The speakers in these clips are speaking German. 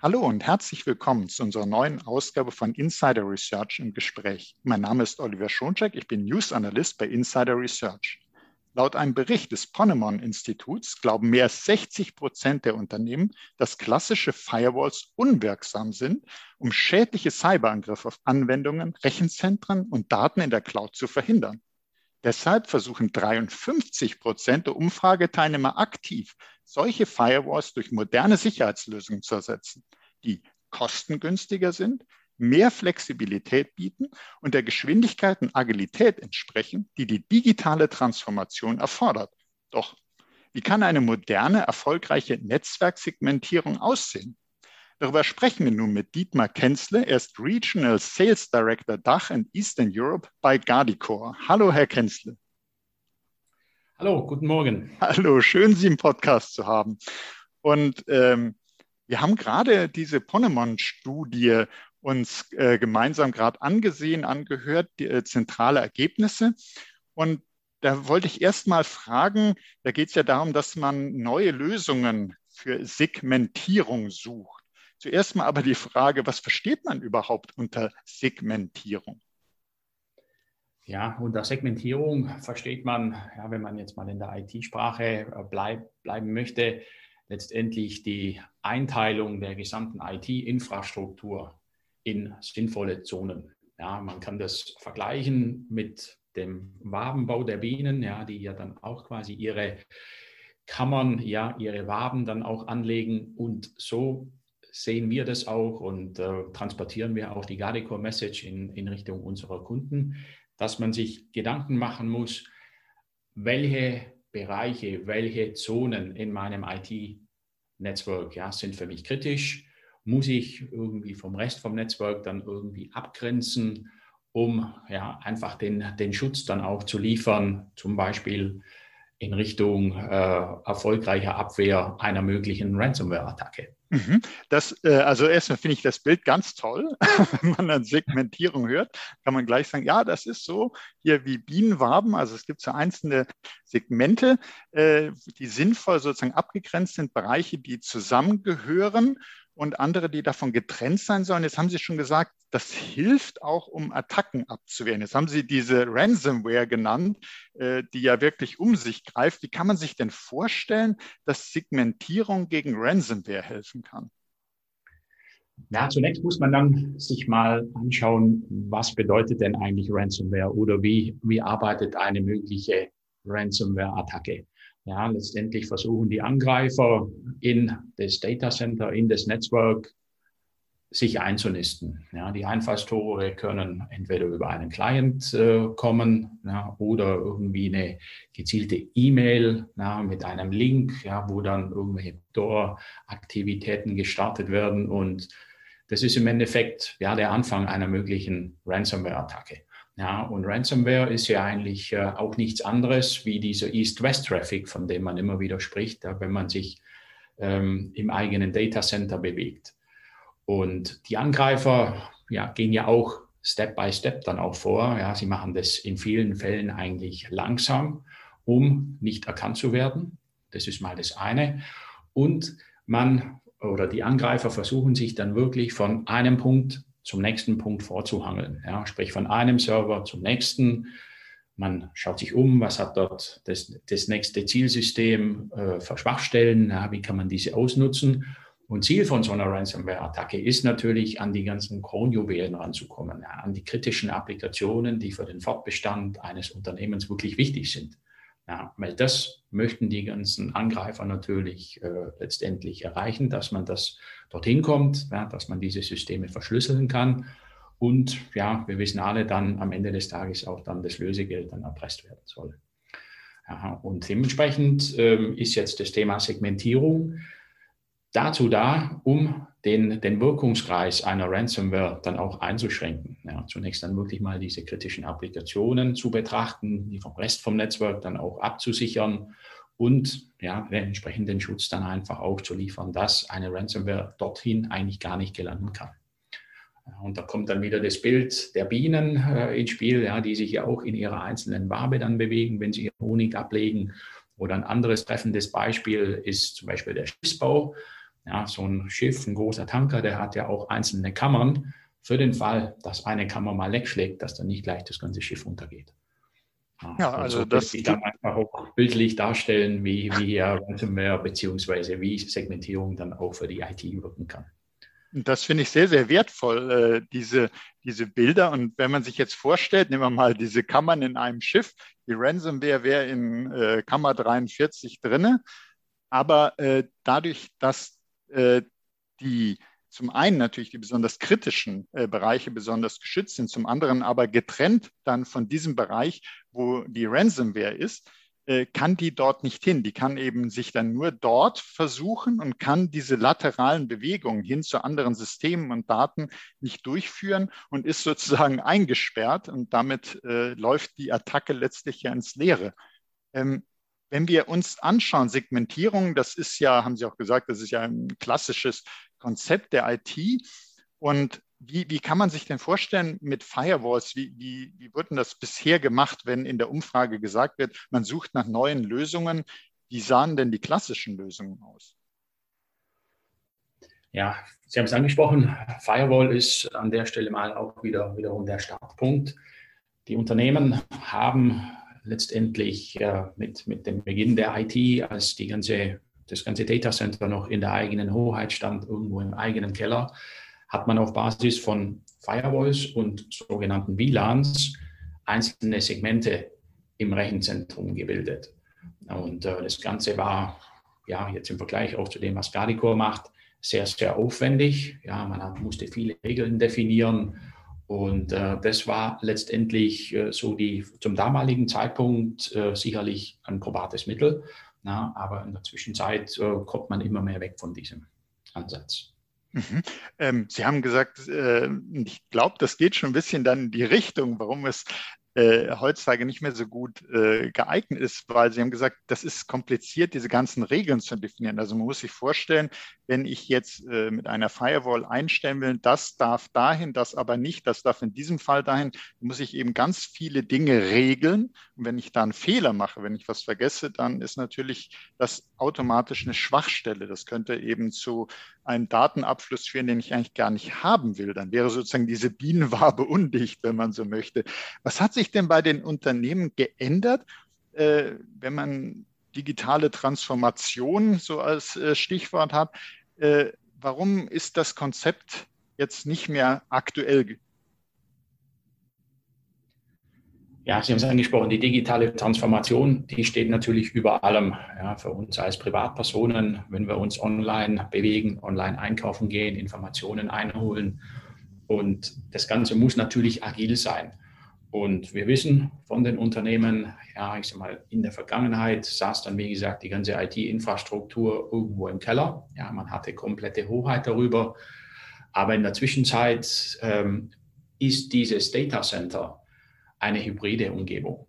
Hallo und herzlich willkommen zu unserer neuen Ausgabe von Insider Research im Gespräch. Mein Name ist Oliver Schoncheck, ich bin News Analyst bei Insider Research. Laut einem Bericht des Ponemon-Instituts glauben mehr als 60 Prozent der Unternehmen, dass klassische Firewalls unwirksam sind, um schädliche Cyberangriffe auf Anwendungen, Rechenzentren und Daten in der Cloud zu verhindern. Deshalb versuchen 53 Prozent der Umfrageteilnehmer aktiv, solche Firewalls durch moderne Sicherheitslösungen zu ersetzen, die kostengünstiger sind, mehr Flexibilität bieten und der Geschwindigkeit und Agilität entsprechen, die die digitale Transformation erfordert. Doch wie kann eine moderne, erfolgreiche Netzwerksegmentierung aussehen? Darüber sprechen wir nun mit Dietmar Kenzle. Er ist Regional Sales Director Dach in Eastern Europe bei Gardicore. Hallo, Herr Kenzle. Hallo, guten Morgen. Hallo, schön, Sie im Podcast zu haben. Und ähm, wir haben gerade diese Ponemon-Studie uns äh, gemeinsam gerade angesehen, angehört, die äh, zentrale Ergebnisse. Und da wollte ich erst mal fragen, da geht es ja darum, dass man neue Lösungen für Segmentierung sucht. Zuerst mal aber die Frage, was versteht man überhaupt unter Segmentierung? Ja, unter Segmentierung versteht man, ja, wenn man jetzt mal in der IT-Sprache äh, bleib, bleiben möchte, letztendlich die Einteilung der gesamten IT-Infrastruktur in sinnvolle Zonen. Ja, man kann das vergleichen mit dem Wabenbau der Bienen, ja, die ja dann auch quasi ihre Kammern, ja, ihre Waben dann auch anlegen und so sehen wir das auch und äh, transportieren wir auch die Gardecore Message in, in Richtung unserer Kunden dass man sich Gedanken machen muss, welche Bereiche, welche Zonen in meinem IT-Netzwerk ja, sind für mich kritisch. Muss ich irgendwie vom Rest vom Netzwerk dann irgendwie abgrenzen, um ja, einfach den, den Schutz dann auch zu liefern, zum Beispiel in Richtung äh, erfolgreicher Abwehr einer möglichen Ransomware-Attacke. Mhm. Das, äh, also erstmal finde ich das Bild ganz toll. Wenn man dann Segmentierung hört, kann man gleich sagen, ja, das ist so hier wie Bienenwaben. Also es gibt so einzelne Segmente, äh, die sinnvoll sozusagen abgegrenzt sind, Bereiche, die zusammengehören und andere, die davon getrennt sein sollen. Jetzt haben Sie schon gesagt, das hilft auch, um Attacken abzuwehren. Jetzt haben Sie diese Ransomware genannt, äh, die ja wirklich um sich greift. Wie kann man sich denn vorstellen, dass Segmentierung gegen Ransomware helfen kann? Ja, zunächst muss man dann sich mal anschauen, was bedeutet denn eigentlich Ransomware oder wie, wie arbeitet eine mögliche Ransomware-Attacke. Ja, letztendlich versuchen die Angreifer in das Data Center, in das Netzwerk sich einzunisten. Ja, die Einfallstore können entweder über einen Client äh, kommen ja, oder irgendwie eine gezielte E-Mail ja, mit einem Link, ja, wo dann irgendwelche Door-Aktivitäten gestartet werden. Und das ist im Endeffekt ja, der Anfang einer möglichen Ransomware-Attacke. Ja, und Ransomware ist ja eigentlich äh, auch nichts anderes wie dieser East-West-Traffic, von dem man immer wieder spricht, ja, wenn man sich ähm, im eigenen Data Center bewegt. Und die Angreifer ja, gehen ja auch Step by Step dann auch vor. Ja, sie machen das in vielen Fällen eigentlich langsam, um nicht erkannt zu werden. Das ist mal das eine. Und man oder die Angreifer versuchen sich dann wirklich von einem Punkt zum nächsten Punkt vorzuhangeln. Ja, sprich von einem Server zum nächsten. Man schaut sich um, was hat dort das, das nächste Zielsystem äh, für Schwachstellen, ja, wie kann man diese ausnutzen. Und Ziel von so einer Ransomware-Attacke ist natürlich, an die ganzen Kronjuwelen ranzukommen, ja, an die kritischen Applikationen, die für den Fortbestand eines Unternehmens wirklich wichtig sind. Ja, weil das möchten die ganzen Angreifer natürlich äh, letztendlich erreichen, dass man das dorthin kommt, ja, dass man diese Systeme verschlüsseln kann und ja, wir wissen alle dann am Ende des Tages auch dann das Lösegeld dann erpresst werden soll. Ja, und dementsprechend ähm, ist jetzt das Thema Segmentierung dazu da, um den, den Wirkungskreis einer Ransomware dann auch einzuschränken. Ja, zunächst dann wirklich mal diese kritischen Applikationen zu betrachten, die vom Rest vom Netzwerk dann auch abzusichern und ja, den entsprechenden Schutz dann einfach auch zu liefern, dass eine Ransomware dorthin eigentlich gar nicht gelangen kann. Und da kommt dann wieder das Bild der Bienen äh, ins Spiel, ja, die sich ja auch in ihrer einzelnen Wabe dann bewegen, wenn sie ihren Honig ablegen. Oder ein anderes treffendes Beispiel ist zum Beispiel der Schiffsbau Ja, so ein Schiff, ein großer Tanker, der hat ja auch einzelne Kammern für den Fall, dass eine Kammer mal wegschlägt, dass dann nicht gleich das ganze Schiff untergeht. Ja, ja also, also das ich dann einfach auch bildlich darstellen, wie, wie ja Ransomware beziehungsweise wie Segmentierung dann auch für die IT wirken kann. Das finde ich sehr, sehr wertvoll, äh, diese, diese Bilder. Und wenn man sich jetzt vorstellt, nehmen wir mal diese Kammern in einem Schiff, die Ransomware wäre in äh, Kammer 43 drinne. Aber äh, dadurch, dass die zum einen natürlich die besonders kritischen äh, Bereiche besonders geschützt sind, zum anderen aber getrennt dann von diesem Bereich, wo die Ransomware ist, äh, kann die dort nicht hin. Die kann eben sich dann nur dort versuchen und kann diese lateralen Bewegungen hin zu anderen Systemen und Daten nicht durchführen und ist sozusagen eingesperrt und damit äh, läuft die Attacke letztlich ja ins Leere. Ähm, wenn wir uns anschauen, Segmentierung, das ist ja, haben Sie auch gesagt, das ist ja ein klassisches Konzept der IT. Und wie, wie kann man sich denn vorstellen mit Firewalls? Wie, wie, wie wird denn das bisher gemacht, wenn in der Umfrage gesagt wird, man sucht nach neuen Lösungen? Wie sahen denn die klassischen Lösungen aus? Ja, Sie haben es angesprochen, Firewall ist an der Stelle mal auch wieder wiederum der Startpunkt. Die Unternehmen haben letztendlich äh, mit, mit dem Beginn der IT, als die ganze, das ganze Datacenter noch in der eigenen Hoheit stand, irgendwo im eigenen Keller, hat man auf Basis von Firewalls und sogenannten VLANs einzelne Segmente im Rechenzentrum gebildet. Und äh, das Ganze war ja jetzt im Vergleich auch zu dem, was Guardicore macht, sehr, sehr aufwendig. Ja, man hat, musste viele Regeln definieren. Und äh, das war letztendlich äh, so die zum damaligen Zeitpunkt äh, sicherlich ein probates Mittel. Na, aber in der Zwischenzeit äh, kommt man immer mehr weg von diesem Ansatz. Mhm. Ähm, Sie haben gesagt, äh, ich glaube, das geht schon ein bisschen dann in die Richtung, warum es äh, heutzutage nicht mehr so gut äh, geeignet ist, weil Sie haben gesagt, das ist kompliziert, diese ganzen Regeln zu definieren. Also man muss sich vorstellen, wenn ich jetzt äh, mit einer Firewall einstellen will, das darf dahin, das aber nicht, das darf in diesem Fall dahin, muss ich eben ganz viele Dinge regeln. Und wenn ich da einen Fehler mache, wenn ich was vergesse, dann ist natürlich das automatisch eine Schwachstelle. Das könnte eben zu einem Datenabfluss führen, den ich eigentlich gar nicht haben will. Dann wäre sozusagen diese Bienenwabe undicht, wenn man so möchte. Was hat sich denn bei den Unternehmen geändert, äh, wenn man digitale Transformation so als äh, Stichwort hat? Äh, warum ist das Konzept jetzt nicht mehr aktuell Ja, Sie haben es angesprochen, die digitale Transformation, die steht natürlich über allem. Ja, für uns als Privatpersonen, wenn wir uns online bewegen, online einkaufen gehen, Informationen einholen. Und das Ganze muss natürlich agil sein. Und wir wissen von den Unternehmen, ja, ich sag mal, in der Vergangenheit saß dann, wie gesagt, die ganze IT-Infrastruktur irgendwo im Keller. Ja, man hatte komplette Hoheit darüber. Aber in der Zwischenzeit ähm, ist dieses Data Center eine hybride Umgebung.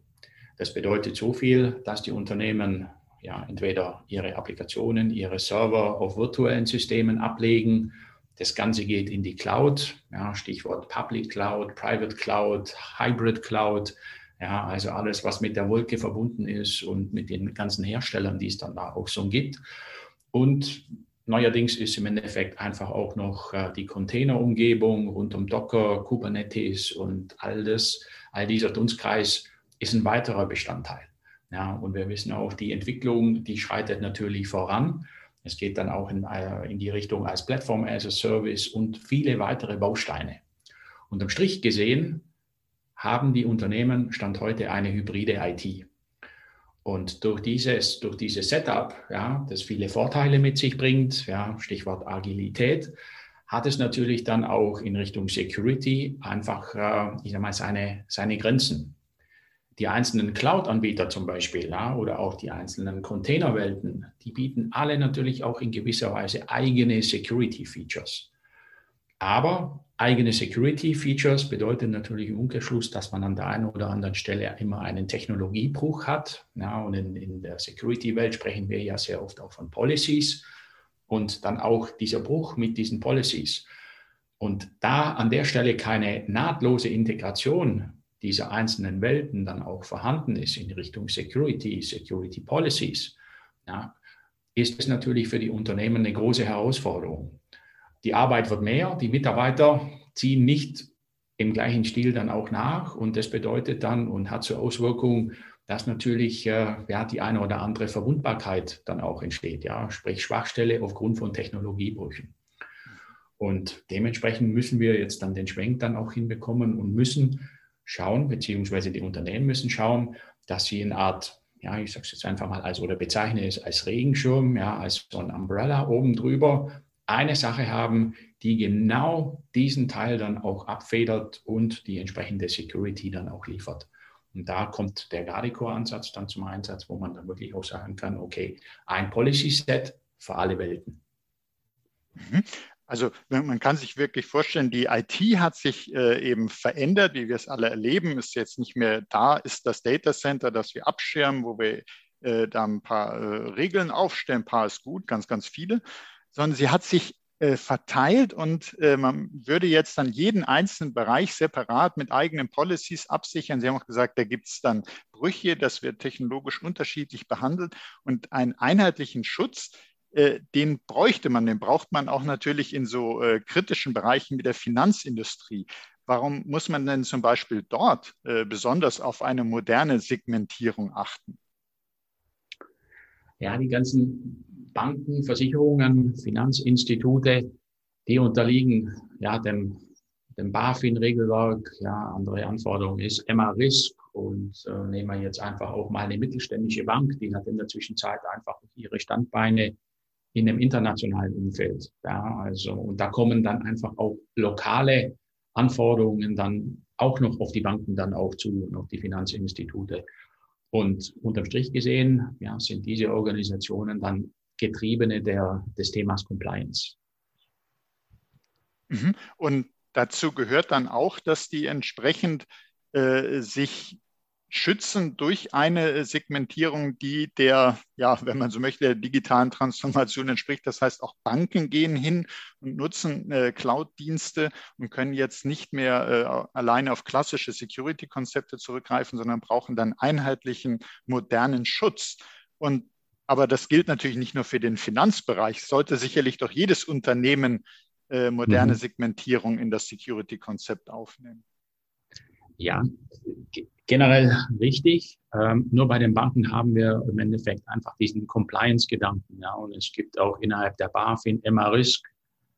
Das bedeutet so viel, dass die Unternehmen ja entweder ihre Applikationen, ihre Server auf virtuellen Systemen ablegen. Das Ganze geht in die Cloud, ja, Stichwort Public Cloud, Private Cloud, Hybrid Cloud, ja, also alles, was mit der Wolke verbunden ist und mit den ganzen Herstellern, die es dann da auch so gibt. Und neuerdings ist im Endeffekt einfach auch noch äh, die Containerumgebung rund um Docker, Kubernetes und all das All dieser Dunstkreis ist ein weiterer Bestandteil. Ja, und wir wissen auch, die Entwicklung, die schreitet natürlich voran. Es geht dann auch in, äh, in die Richtung als Plattform as a Service und viele weitere Bausteine. Unterm Strich gesehen haben die Unternehmen Stand heute eine hybride IT. Und durch dieses, durch dieses Setup, ja, das viele Vorteile mit sich bringt, ja, Stichwort Agilität, hat es natürlich dann auch in Richtung Security einfach, äh, ich sag mal, seine, seine Grenzen. Die einzelnen Cloud-Anbieter zum Beispiel ja, oder auch die einzelnen Containerwelten, die bieten alle natürlich auch in gewisser Weise eigene Security-Features. Aber eigene Security-Features bedeutet natürlich im Umkehrschluss, dass man an der einen oder anderen Stelle immer einen Technologiebruch hat. Ja, und in, in der Security-Welt sprechen wir ja sehr oft auch von Policies und dann auch dieser Bruch mit diesen Policies. Und da an der Stelle keine nahtlose Integration dieser einzelnen Welten dann auch vorhanden ist in Richtung Security, Security Policies, ja, ist es natürlich für die Unternehmen eine große Herausforderung. Die Arbeit wird mehr, die Mitarbeiter ziehen nicht im gleichen Stil dann auch nach und das bedeutet dann und hat zur Auswirkung, dass natürlich äh, ja, die eine oder andere Verwundbarkeit dann auch entsteht, ja, sprich Schwachstelle aufgrund von Technologiebrüchen. Und dementsprechend müssen wir jetzt dann den Schwenk dann auch hinbekommen und müssen schauen, beziehungsweise die Unternehmen müssen schauen, dass sie eine Art, ja, ich sage es jetzt einfach mal als oder bezeichne es als Regenschirm, ja, als so ein Umbrella oben drüber, eine Sache haben, die genau diesen Teil dann auch abfedert und die entsprechende Security dann auch liefert. Und da kommt der Gardicore-Ansatz dann zum Einsatz, wo man dann wirklich auch sagen kann, okay, ein Policy-Set für alle Welten. Also man kann sich wirklich vorstellen, die IT hat sich äh, eben verändert, wie wir es alle erleben, ist jetzt nicht mehr da, ist das Data Center, das wir abschirmen, wo wir äh, da ein paar äh, Regeln aufstellen, ein paar ist gut, ganz, ganz viele, sondern sie hat sich äh, verteilt und äh, man würde jetzt dann jeden einzelnen Bereich separat mit eigenen Policies absichern. Sie haben auch gesagt, da gibt es dann Brüche, das wird technologisch unterschiedlich behandelt. Und einen einheitlichen Schutz, äh, den bräuchte man, den braucht man auch natürlich in so äh, kritischen Bereichen wie der Finanzindustrie. Warum muss man denn zum Beispiel dort äh, besonders auf eine moderne Segmentierung achten? Ja, die ganzen Banken, Versicherungen, Finanzinstitute, die unterliegen ja dem, dem BaFin-Regelwerk. Ja, andere Anforderung ist MA-Risk und äh, nehmen wir jetzt einfach auch mal eine mittelständische Bank, die hat in der Zwischenzeit einfach ihre Standbeine in einem internationalen Umfeld. Ja, also, und da kommen dann einfach auch lokale Anforderungen dann auch noch auf die Banken dann auch zu und auf die Finanzinstitute. Und unterm Strich gesehen, ja, sind diese Organisationen dann Getriebene der, des Themas Compliance. Mhm. Und dazu gehört dann auch, dass die entsprechend äh, sich schützen durch eine Segmentierung, die der, ja, wenn man so möchte, der digitalen Transformation entspricht. Das heißt, auch Banken gehen hin und nutzen äh, Cloud-Dienste und können jetzt nicht mehr äh, alleine auf klassische Security-Konzepte zurückgreifen, sondern brauchen dann einheitlichen, modernen Schutz. Und aber das gilt natürlich nicht nur für den Finanzbereich. Sollte sicherlich doch jedes Unternehmen äh, moderne mhm. Segmentierung in das Security-Konzept aufnehmen. Ja, generell richtig. Ähm, nur bei den Banken haben wir im Endeffekt einfach diesen Compliance-Gedanken. Ja, und es gibt auch innerhalb der BaFin MA-Risk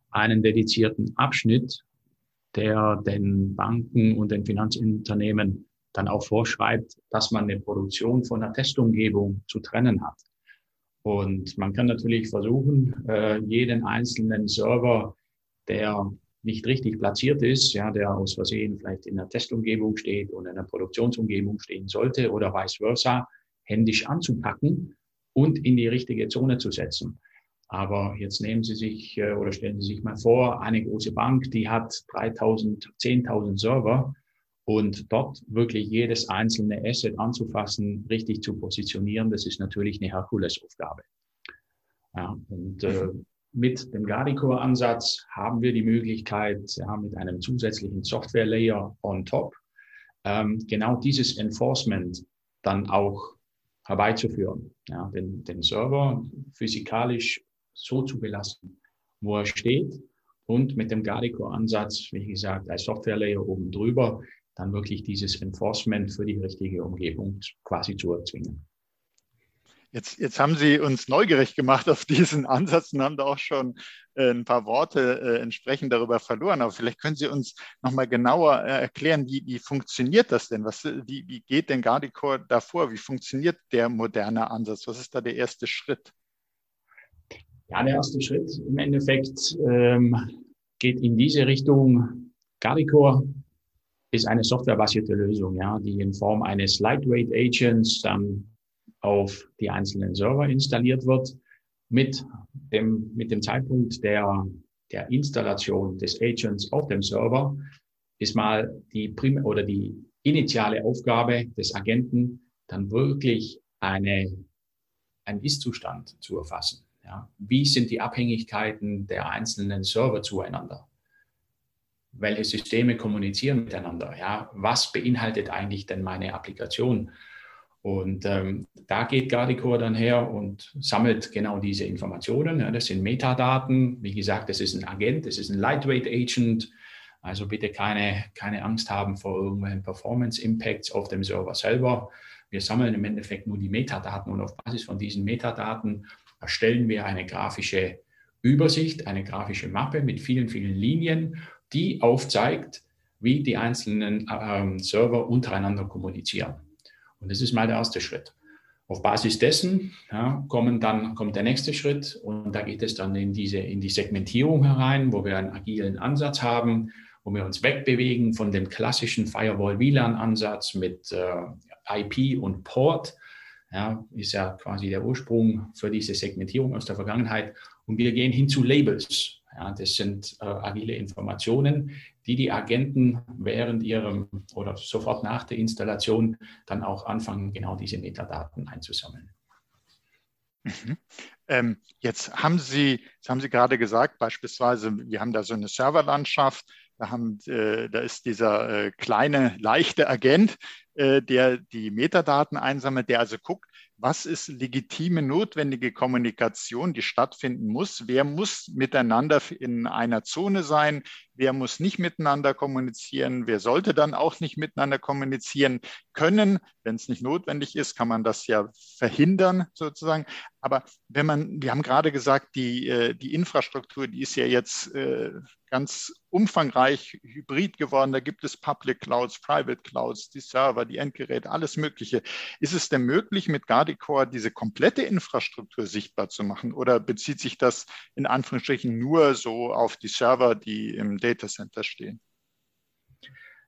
einen dedizierten Abschnitt, der den Banken und den Finanzunternehmen dann auch vorschreibt, dass man eine Produktion von einer Testumgebung zu trennen hat. Und man kann natürlich versuchen, äh, jeden einzelnen Server, der nicht richtig platziert ist, ja, der aus Versehen vielleicht in der Testumgebung steht und in der Produktionsumgebung stehen sollte oder vice versa, händisch anzupacken und in die richtige Zone zu setzen. Aber jetzt nehmen Sie sich äh, oder stellen Sie sich mal vor, eine große Bank, die hat 3000, 10.000 Server und dort wirklich jedes einzelne Asset anzufassen, richtig zu positionieren, das ist natürlich eine Herkulesaufgabe. Ja, und äh, mit dem Guardicore-Ansatz haben wir die Möglichkeit, ja, mit einem zusätzlichen Software-Layer on top, ähm, genau dieses Enforcement dann auch herbeizuführen. Ja, den, den Server physikalisch so zu belassen, wo er steht und mit dem Guardicore-Ansatz, wie gesagt, als Software-Layer oben drüber, dann wirklich dieses Enforcement für die richtige Umgebung quasi zu erzwingen. Jetzt, jetzt haben Sie uns neugierig gemacht auf diesen Ansatz und haben da auch schon äh, ein paar Worte äh, entsprechend darüber verloren. Aber vielleicht können Sie uns nochmal genauer äh, erklären, wie, wie funktioniert das denn? Was, wie, wie geht denn Gardicore davor? Wie funktioniert der moderne Ansatz? Was ist da der erste Schritt? Ja, der erste Schritt im Endeffekt ähm, geht in diese Richtung. Gardicore ist eine softwarebasierte Lösung, ja, die in Form eines Lightweight Agents dann auf die einzelnen Server installiert wird. Mit dem, mit dem Zeitpunkt der, der Installation des Agents auf dem Server ist mal die prim oder die initiale Aufgabe des Agenten, dann wirklich eine, ein Ist-Zustand zu erfassen. Ja. Wie sind die Abhängigkeiten der einzelnen Server zueinander? welche Systeme kommunizieren miteinander, ja, was beinhaltet eigentlich denn meine Applikation? Und ähm, da geht Guardicore dann her und sammelt genau diese Informationen. Ja, das sind Metadaten. Wie gesagt, das ist ein Agent, das ist ein Lightweight Agent. Also bitte keine, keine Angst haben vor irgendwelchen Performance Impacts auf dem Server selber. Wir sammeln im Endeffekt nur die Metadaten und auf Basis von diesen Metadaten erstellen wir eine grafische Übersicht, eine grafische Mappe mit vielen, vielen Linien, die aufzeigt, wie die einzelnen ähm, Server untereinander kommunizieren. Und das ist mal der erste Schritt. Auf Basis dessen ja, kommen dann, kommt der nächste Schritt und da geht es dann in, diese, in die Segmentierung herein, wo wir einen agilen Ansatz haben, wo wir uns wegbewegen von dem klassischen Firewall-WLAN-Ansatz mit äh, IP und Port. Ja, ist ja quasi der Ursprung für diese Segmentierung aus der Vergangenheit. Und wir gehen hin zu Labels. Ja, das sind äh, agile Informationen, die die Agenten während ihrem oder sofort nach der Installation dann auch anfangen, genau diese Metadaten einzusammeln. Mhm. Ähm, jetzt haben Sie, jetzt haben Sie gerade gesagt, beispielsweise, wir haben da so eine Serverlandschaft, da, haben, äh, da ist dieser äh, kleine, leichte Agent, äh, der die Metadaten einsammelt, der also guckt, was ist legitime, notwendige Kommunikation, die stattfinden muss? Wer muss miteinander in einer Zone sein? Wer muss nicht miteinander kommunizieren? Wer sollte dann auch nicht miteinander kommunizieren können? Wenn es nicht notwendig ist, kann man das ja verhindern sozusagen. Aber wenn man, wir haben gerade gesagt, die, äh, die Infrastruktur, die ist ja jetzt äh, ganz umfangreich hybrid geworden. Da gibt es Public Clouds, Private Clouds, die Server, die Endgeräte, alles Mögliche. Ist es denn möglich, mit Guardicore diese komplette Infrastruktur sichtbar zu machen? Oder bezieht sich das in Anführungsstrichen nur so auf die Server, die im Data Center stehen?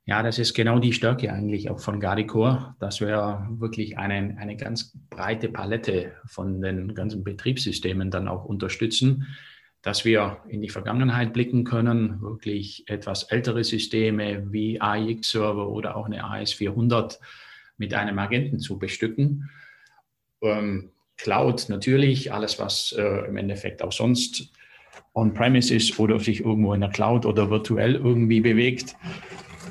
Ja, das ist genau die Stärke eigentlich auch von Guardicore, dass wir wirklich eine, eine ganz breite Palette von den ganzen Betriebssystemen dann auch unterstützen dass wir in die Vergangenheit blicken können, wirklich etwas ältere Systeme wie AIX-Server oder auch eine AS400 mit einem Agenten zu bestücken. Ähm, Cloud natürlich, alles, was äh, im Endeffekt auch sonst on-premise ist oder sich irgendwo in der Cloud oder virtuell irgendwie bewegt.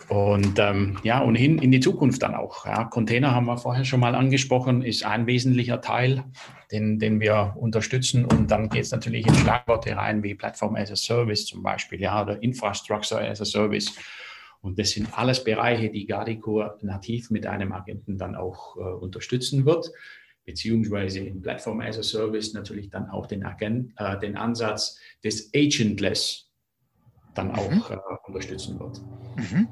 Und ähm, ja, und hin in die Zukunft dann auch. Ja. Container haben wir vorher schon mal angesprochen, ist ein wesentlicher Teil, den, den wir unterstützen. Und dann geht es natürlich in Schlagworte rein wie Platform as a Service zum Beispiel, ja, oder Infrastructure as a Service. Und das sind alles Bereiche, die Guardicore nativ mit einem Agenten dann auch äh, unterstützen wird, beziehungsweise in Platform as a Service natürlich dann auch den, Agent, äh, den Ansatz des Agentless dann auch mhm. äh, unterstützen wird. Mhm.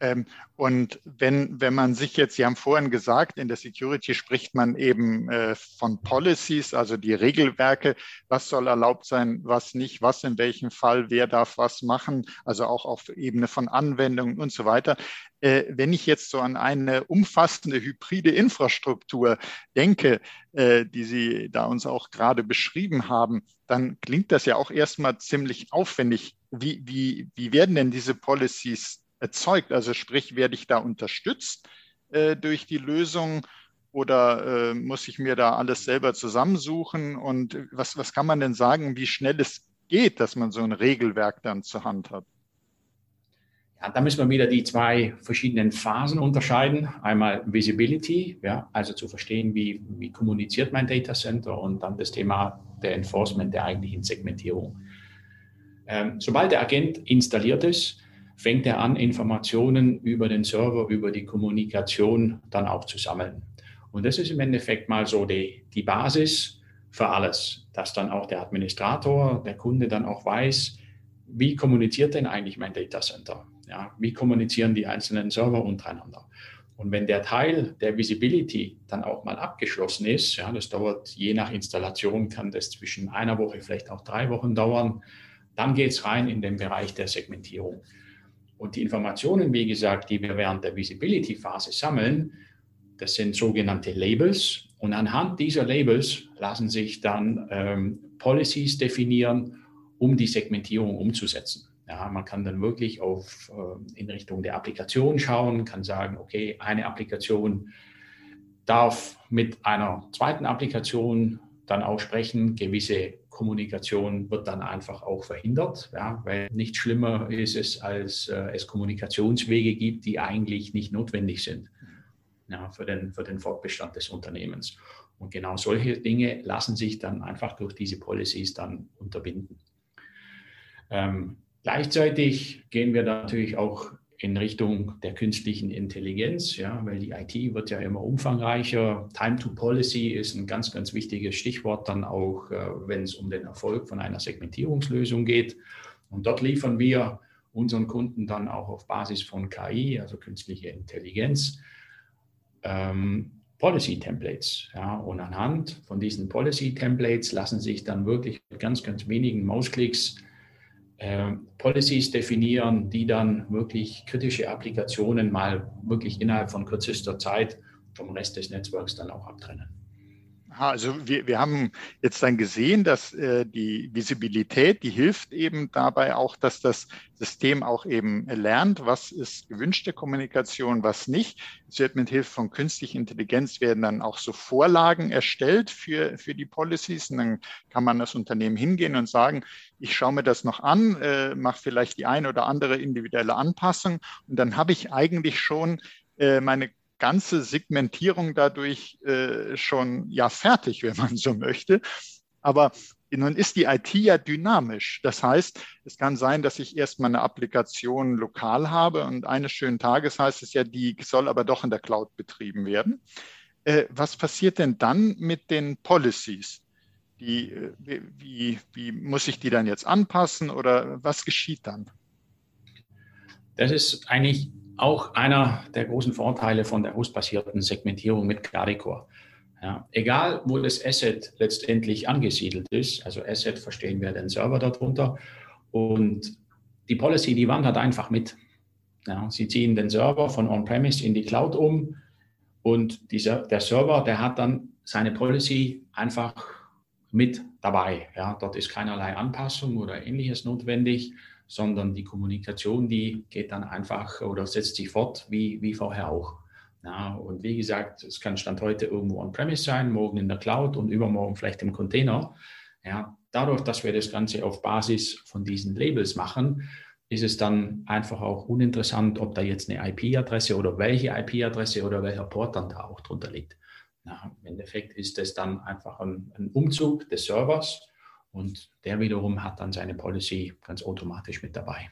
Ähm, und wenn, wenn man sich jetzt, Sie haben vorhin gesagt, in der Security spricht man eben äh, von Policies, also die Regelwerke, was soll erlaubt sein, was nicht, was in welchem Fall, wer darf was machen, also auch auf Ebene von Anwendungen und so weiter. Äh, wenn ich jetzt so an eine umfassende hybride Infrastruktur denke, äh, die Sie da uns auch gerade beschrieben haben, dann klingt das ja auch erstmal ziemlich aufwendig. Wie, wie, wie werden denn diese Policies erzeugt? Also sprich, werde ich da unterstützt äh, durch die Lösung oder äh, muss ich mir da alles selber zusammensuchen? Und was, was kann man denn sagen, wie schnell es geht, dass man so ein Regelwerk dann zur Hand hat? Ja, da müssen wir wieder die zwei verschiedenen Phasen unterscheiden. Einmal Visibility, ja, also zu verstehen, wie, wie kommuniziert mein Data Center und dann das Thema der Enforcement der eigentlichen Segmentierung. Ähm, sobald der Agent installiert ist, fängt er an, Informationen über den Server, über die Kommunikation dann auch zu sammeln. Und das ist im Endeffekt mal so die, die Basis für alles, dass dann auch der Administrator, der Kunde dann auch weiß, wie kommuniziert denn eigentlich mein Data Center? Ja, wie kommunizieren die einzelnen Server untereinander? Und wenn der Teil der Visibility dann auch mal abgeschlossen ist, ja, das dauert je nach Installation, kann das zwischen einer Woche, vielleicht auch drei Wochen dauern, dann geht es rein in den Bereich der Segmentierung. Und die Informationen, wie gesagt, die wir während der Visibility-Phase sammeln, das sind sogenannte Labels. Und anhand dieser Labels lassen sich dann ähm, Policies definieren, um die Segmentierung umzusetzen. Ja, man kann dann wirklich auf, äh, in Richtung der Applikation schauen, kann sagen, okay, eine Applikation darf mit einer zweiten Applikation dann auch sprechen, gewisse Kommunikation wird dann einfach auch verhindert, ja, weil nicht schlimmer ist es, als äh, es Kommunikationswege gibt, die eigentlich nicht notwendig sind. ja, für, den, für den Fortbestand des Unternehmens. Und genau solche Dinge lassen sich dann einfach durch diese Policies dann unterbinden. Ähm, gleichzeitig gehen wir natürlich auch in Richtung der künstlichen Intelligenz, ja, weil die IT wird ja immer umfangreicher. Time to Policy ist ein ganz, ganz wichtiges Stichwort dann auch, äh, wenn es um den Erfolg von einer Segmentierungslösung geht. Und dort liefern wir unseren Kunden dann auch auf Basis von KI, also künstliche Intelligenz, ähm, Policy Templates. Ja, und anhand von diesen Policy Templates lassen sich dann wirklich mit ganz, ganz wenigen Mausklicks äh, Policies definieren, die dann wirklich kritische Applikationen mal wirklich innerhalb von kürzester Zeit vom Rest des Netzwerks dann auch abtrennen. Also wir, wir haben jetzt dann gesehen, dass äh, die Visibilität, die hilft eben dabei auch, dass das System auch eben lernt, was ist gewünschte Kommunikation, was nicht. Es wird mit Hilfe von künstlicher Intelligenz werden dann auch so Vorlagen erstellt für, für die Policies. Und dann kann man das Unternehmen hingehen und sagen, ich schaue mir das noch an, äh, mache vielleicht die eine oder andere individuelle Anpassung. Und dann habe ich eigentlich schon äh, meine ganze Segmentierung dadurch äh, schon ja fertig, wenn man so möchte. Aber nun ist die IT ja dynamisch. Das heißt, es kann sein, dass ich erstmal eine Applikation lokal habe und eines schönen Tages heißt es ja, die soll aber doch in der Cloud betrieben werden. Äh, was passiert denn dann mit den Policies? Die, äh, wie, wie muss ich die dann jetzt anpassen oder was geschieht dann? Das ist eigentlich auch einer der großen Vorteile von der hostbasierten Segmentierung mit Claricore. Ja, egal, wo das Asset letztendlich angesiedelt ist, also Asset verstehen wir den Server darunter und die Policy, die wandert einfach mit. Ja, Sie ziehen den Server von On-Premise in die Cloud um und dieser, der Server, der hat dann seine Policy einfach mit dabei. Ja, dort ist keinerlei Anpassung oder ähnliches notwendig, sondern die Kommunikation, die geht dann einfach oder setzt sich fort wie, wie vorher auch. Ja, und wie gesagt, es kann Stand heute irgendwo on-premise sein, morgen in der Cloud und übermorgen vielleicht im Container. Ja, dadurch, dass wir das Ganze auf Basis von diesen Labels machen, ist es dann einfach auch uninteressant, ob da jetzt eine IP-Adresse oder welche IP-Adresse oder welcher Port dann da auch drunter liegt. Ja, Im Endeffekt ist es dann einfach ein, ein Umzug des Servers und der wiederum hat dann seine Policy ganz automatisch mit dabei.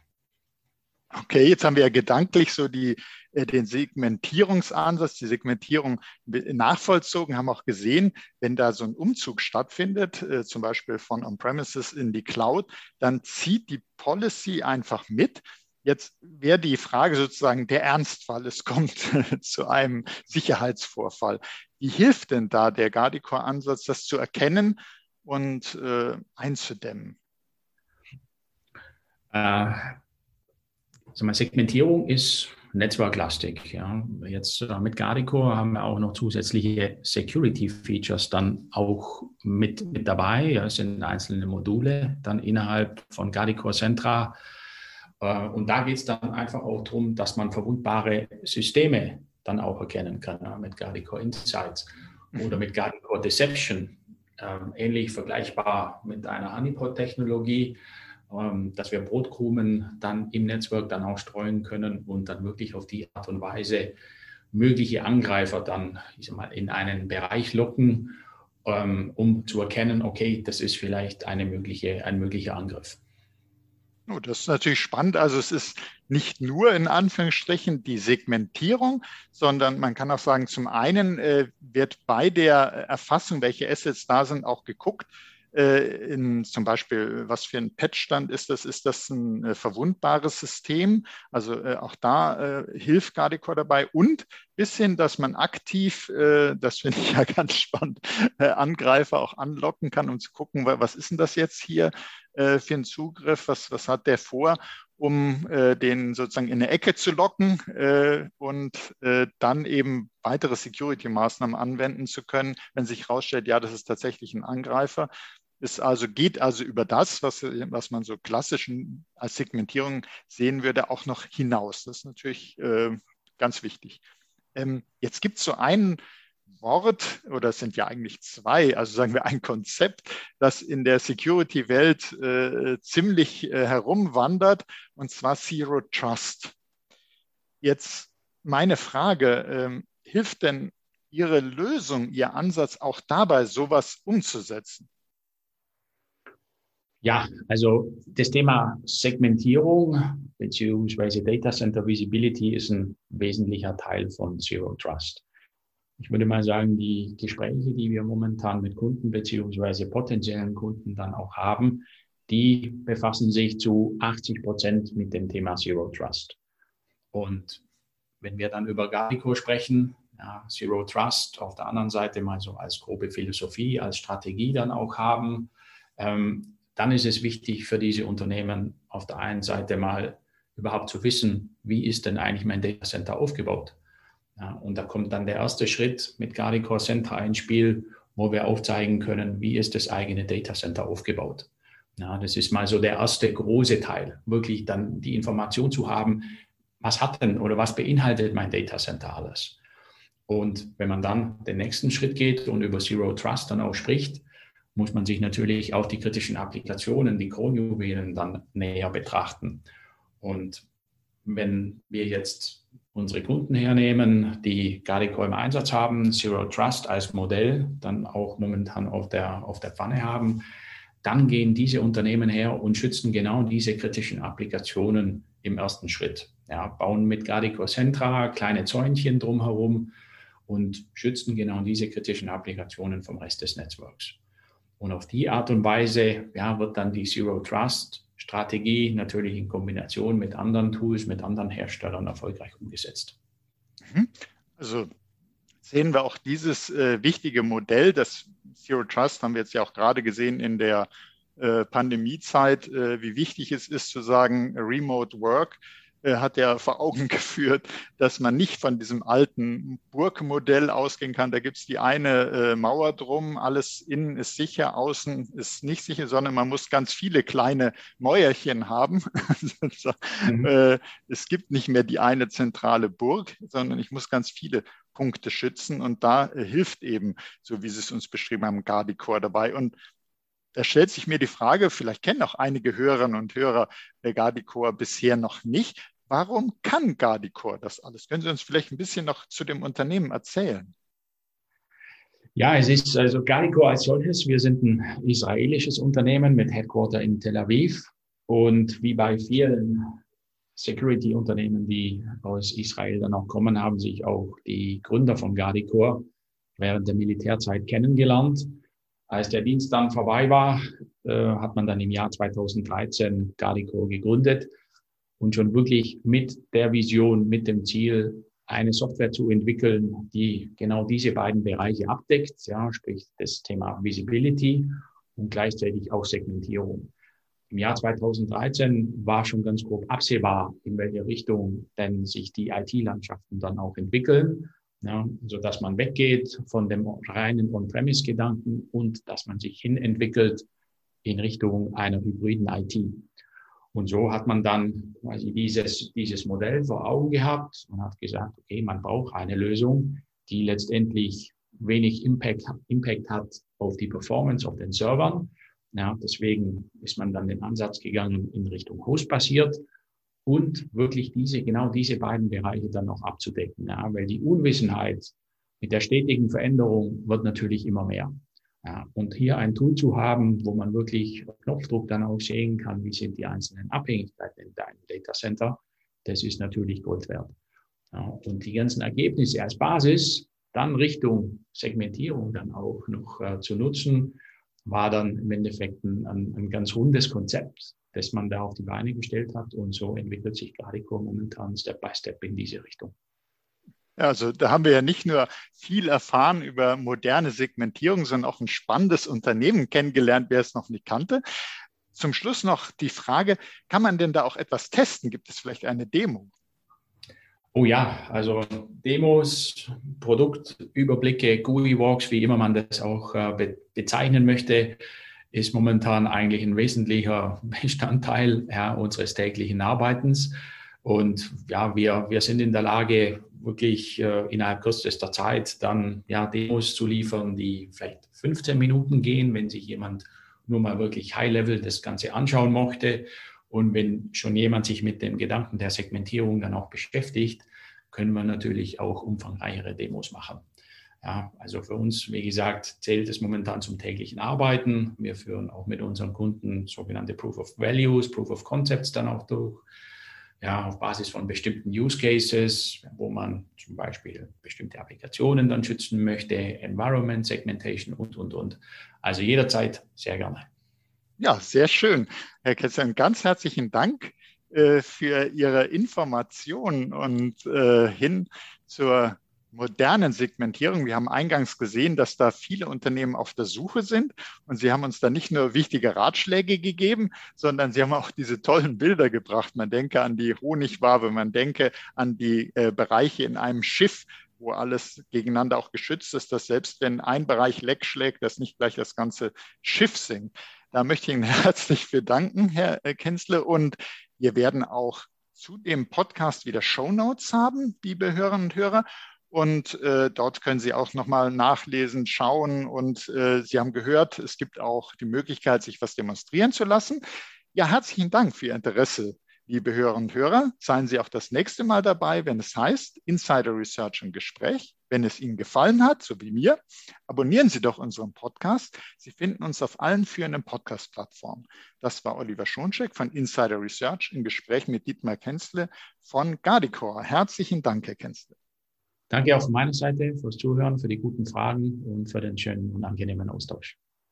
Okay, jetzt haben wir ja gedanklich so die, äh, den Segmentierungsansatz, die Segmentierung nachvollzogen, haben auch gesehen, wenn da so ein Umzug stattfindet, äh, zum Beispiel von On-Premises in die Cloud, dann zieht die Policy einfach mit. Jetzt wäre die Frage sozusagen der Ernstfall, es kommt zu einem Sicherheitsvorfall. Wie hilft denn da der Guardicore-Ansatz, das zu erkennen und äh, einzudämmen? Äh, also Segmentierung ist netzwerklastig. Ja. Jetzt äh, mit Guardicore haben wir auch noch zusätzliche Security-Features dann auch mit, mit dabei. Ja, es sind einzelne Module dann innerhalb von Guardicore Centra. Äh, und da geht es dann einfach auch darum, dass man verwundbare Systeme dann auch erkennen kann ja, mit Guardicore Insights oder mit Guardicore Deception ähnlich vergleichbar mit einer Honeypot-Technologie, ähm, dass wir Brotkrumen dann im Netzwerk dann auch streuen können und dann wirklich auf die Art und Weise mögliche Angreifer dann ich sag mal, in einen Bereich locken, ähm, um zu erkennen, okay, das ist vielleicht eine mögliche, ein möglicher Angriff. Oh, das ist natürlich spannend. Also es ist nicht nur in Anführungsstrichen die Segmentierung, sondern man kann auch sagen, zum einen äh, wird bei der Erfassung, welche Assets da sind, auch geguckt, in zum Beispiel, was für ein Patchstand ist das? Ist das ein äh, verwundbares System? Also äh, auch da äh, hilft Guardicore dabei und bis hin, dass man aktiv, äh, das finde ich ja ganz spannend, äh, Angreifer auch anlocken kann, um zu gucken, was ist denn das jetzt hier für einen Zugriff? Was, was hat der vor? um äh, den sozusagen in eine Ecke zu locken äh, und äh, dann eben weitere Security-Maßnahmen anwenden zu können, wenn sich herausstellt, ja, das ist tatsächlich ein Angreifer. Es also geht also über das, was, was man so klassisch als Segmentierung sehen würde, auch noch hinaus. Das ist natürlich äh, ganz wichtig. Ähm, jetzt gibt es so einen Wort, oder es sind ja eigentlich zwei, also sagen wir ein Konzept, das in der Security-Welt äh, ziemlich äh, herumwandert, und zwar Zero Trust. Jetzt meine Frage, ähm, hilft denn Ihre Lösung, Ihr Ansatz auch dabei, sowas umzusetzen? Ja, also das Thema Segmentierung beziehungsweise Data Center Visibility ist ein wesentlicher Teil von Zero Trust. Ich würde mal sagen, die Gespräche, die wir momentan mit Kunden beziehungsweise potenziellen Kunden dann auch haben, die befassen sich zu 80 Prozent mit dem Thema Zero Trust. Und wenn wir dann über Garico sprechen, ja, Zero Trust auf der anderen Seite mal so als grobe Philosophie, als Strategie dann auch haben, ähm, dann ist es wichtig für diese Unternehmen auf der einen Seite mal überhaupt zu wissen, wie ist denn eigentlich mein Data Center aufgebaut? Ja, und da kommt dann der erste Schritt mit Guardicore Center ins Spiel, wo wir aufzeigen können, wie ist das eigene Data Center aufgebaut. Ja, das ist mal so der erste große Teil, wirklich dann die Information zu haben, was hat denn oder was beinhaltet mein Data Center alles. Und wenn man dann den nächsten Schritt geht und über Zero Trust dann auch spricht, muss man sich natürlich auch die kritischen Applikationen, die Kronjuwelen dann näher betrachten. Und wenn wir jetzt unsere Kunden hernehmen, die Gardico im Einsatz haben, Zero Trust als Modell dann auch momentan auf der, auf der Pfanne haben, dann gehen diese Unternehmen her und schützen genau diese kritischen Applikationen im ersten Schritt. Ja, bauen mit Gardico Centra kleine Zäunchen drumherum und schützen genau diese kritischen Applikationen vom Rest des Netzwerks. Und auf die Art und Weise ja, wird dann die Zero Trust Strategie natürlich in Kombination mit anderen Tools, mit anderen Herstellern erfolgreich umgesetzt. Mhm. Also sehen wir auch dieses äh, wichtige Modell, das Zero Trust haben wir jetzt ja auch gerade gesehen in der äh, Pandemiezeit, äh, wie wichtig es ist zu sagen, Remote Work hat er vor Augen geführt, dass man nicht von diesem alten Burgmodell ausgehen kann. Da gibt es die eine äh, Mauer drum, alles innen ist sicher, außen ist nicht sicher, sondern man muss ganz viele kleine Mäuerchen haben. mhm. äh, es gibt nicht mehr die eine zentrale Burg, sondern ich muss ganz viele Punkte schützen und da äh, hilft eben, so wie Sie es uns beschrieben haben, Gardicore dabei. Und da stellt sich mir die Frage, vielleicht kennen auch einige Hörerinnen und Hörer Gardicore bisher noch nicht. Warum kann Gardicor das alles? Können Sie uns vielleicht ein bisschen noch zu dem Unternehmen erzählen? Ja, es ist also Gardicor als solches. Wir sind ein israelisches Unternehmen mit Headquarter in Tel Aviv. Und wie bei vielen Security-Unternehmen, die aus Israel dann auch kommen, haben sich auch die Gründer von Gardicor während der Militärzeit kennengelernt. Als der Dienst dann vorbei war, äh, hat man dann im Jahr 2013 Gardicor gegründet und schon wirklich mit der Vision, mit dem Ziel, eine Software zu entwickeln, die genau diese beiden Bereiche abdeckt, ja, sprich das Thema Visibility und gleichzeitig auch Segmentierung. Im Jahr 2013 war schon ganz grob absehbar, in welche Richtung denn sich die IT-Landschaften dann auch entwickeln, ja, so dass man weggeht von dem reinen On-Premise-Gedanken und dass man sich hin entwickelt in Richtung einer hybriden IT. Und so hat man dann quasi dieses, dieses Modell vor Augen gehabt und hat gesagt, okay, man braucht eine Lösung, die letztendlich wenig Impact, Impact hat auf die Performance auf den Servern. Ja, deswegen ist man dann den Ansatz gegangen in Richtung Host-basiert und wirklich diese, genau diese beiden Bereiche dann noch abzudecken. Ja, weil die Unwissenheit mit der stetigen Veränderung wird natürlich immer mehr. Ja, und hier ein Tool zu haben, wo man wirklich Knopfdruck dann auch sehen kann, wie sind die einzelnen Abhängigkeiten in deinem Data Center, das ist natürlich Gold wert. Ja, und die ganzen Ergebnisse als Basis dann Richtung Segmentierung dann auch noch äh, zu nutzen, war dann im Endeffekt ein, ein, ein, ganz rundes Konzept, das man da auf die Beine gestellt hat. Und so entwickelt sich Gradico momentan Step by Step in diese Richtung. Also da haben wir ja nicht nur viel erfahren über moderne Segmentierung, sondern auch ein spannendes Unternehmen kennengelernt, wer es noch nicht kannte. Zum Schluss noch die Frage, kann man denn da auch etwas testen? Gibt es vielleicht eine Demo? Oh ja, also Demos, Produktüberblicke, GUI-Walks, wie immer man das auch äh, bezeichnen möchte, ist momentan eigentlich ein wesentlicher Bestandteil ja, unseres täglichen Arbeitens. Und ja, wir, wir sind in der Lage, wirklich äh, innerhalb kürzester Zeit dann ja, Demos zu liefern, die vielleicht 15 Minuten gehen, wenn sich jemand nur mal wirklich High-Level das Ganze anschauen möchte. Und wenn schon jemand sich mit dem Gedanken der Segmentierung dann auch beschäftigt, können wir natürlich auch umfangreichere Demos machen. Ja, also für uns, wie gesagt, zählt es momentan zum täglichen Arbeiten. Wir führen auch mit unseren Kunden sogenannte Proof of Values, Proof of Concepts dann auch durch. Ja, auf Basis von bestimmten Use Cases, wo man zum Beispiel bestimmte Applikationen dann schützen möchte, Environment, Segmentation und, und, und. Also jederzeit sehr gerne. Ja, sehr schön. Herr Kessler, ganz herzlichen Dank äh, für Ihre Informationen und äh, hin zur modernen Segmentierung. Wir haben eingangs gesehen, dass da viele Unternehmen auf der Suche sind und Sie haben uns da nicht nur wichtige Ratschläge gegeben, sondern Sie haben auch diese tollen Bilder gebracht. Man denke an die Honigwabe, man denke an die äh, Bereiche in einem Schiff, wo alles gegeneinander auch geschützt ist, dass selbst wenn ein Bereich leck schlägt, dass nicht gleich das ganze Schiff sinkt. Da möchte ich Ihnen herzlich für danken, Herr äh, Kenzle. Und wir werden auch zu dem Podcast wieder Show Notes haben, liebe Hörerinnen und Hörer. Und äh, dort können Sie auch nochmal nachlesen, schauen. Und äh, Sie haben gehört, es gibt auch die Möglichkeit, sich was demonstrieren zu lassen. Ja, herzlichen Dank für Ihr Interesse, liebe Hörerinnen und Hörer. Seien Sie auch das nächste Mal dabei, wenn es heißt Insider Research im Gespräch. Wenn es Ihnen gefallen hat, so wie mir, abonnieren Sie doch unseren Podcast. Sie finden uns auf allen führenden Podcast-Plattformen. Das war Oliver Schoncheck von Insider Research im Gespräch mit Dietmar Kenzle von Gardicor. Herzlichen Dank, Herr Kenzle. Danke auch von meiner Seite fürs Zuhören, für die guten Fragen und für den schönen und angenehmen Austausch.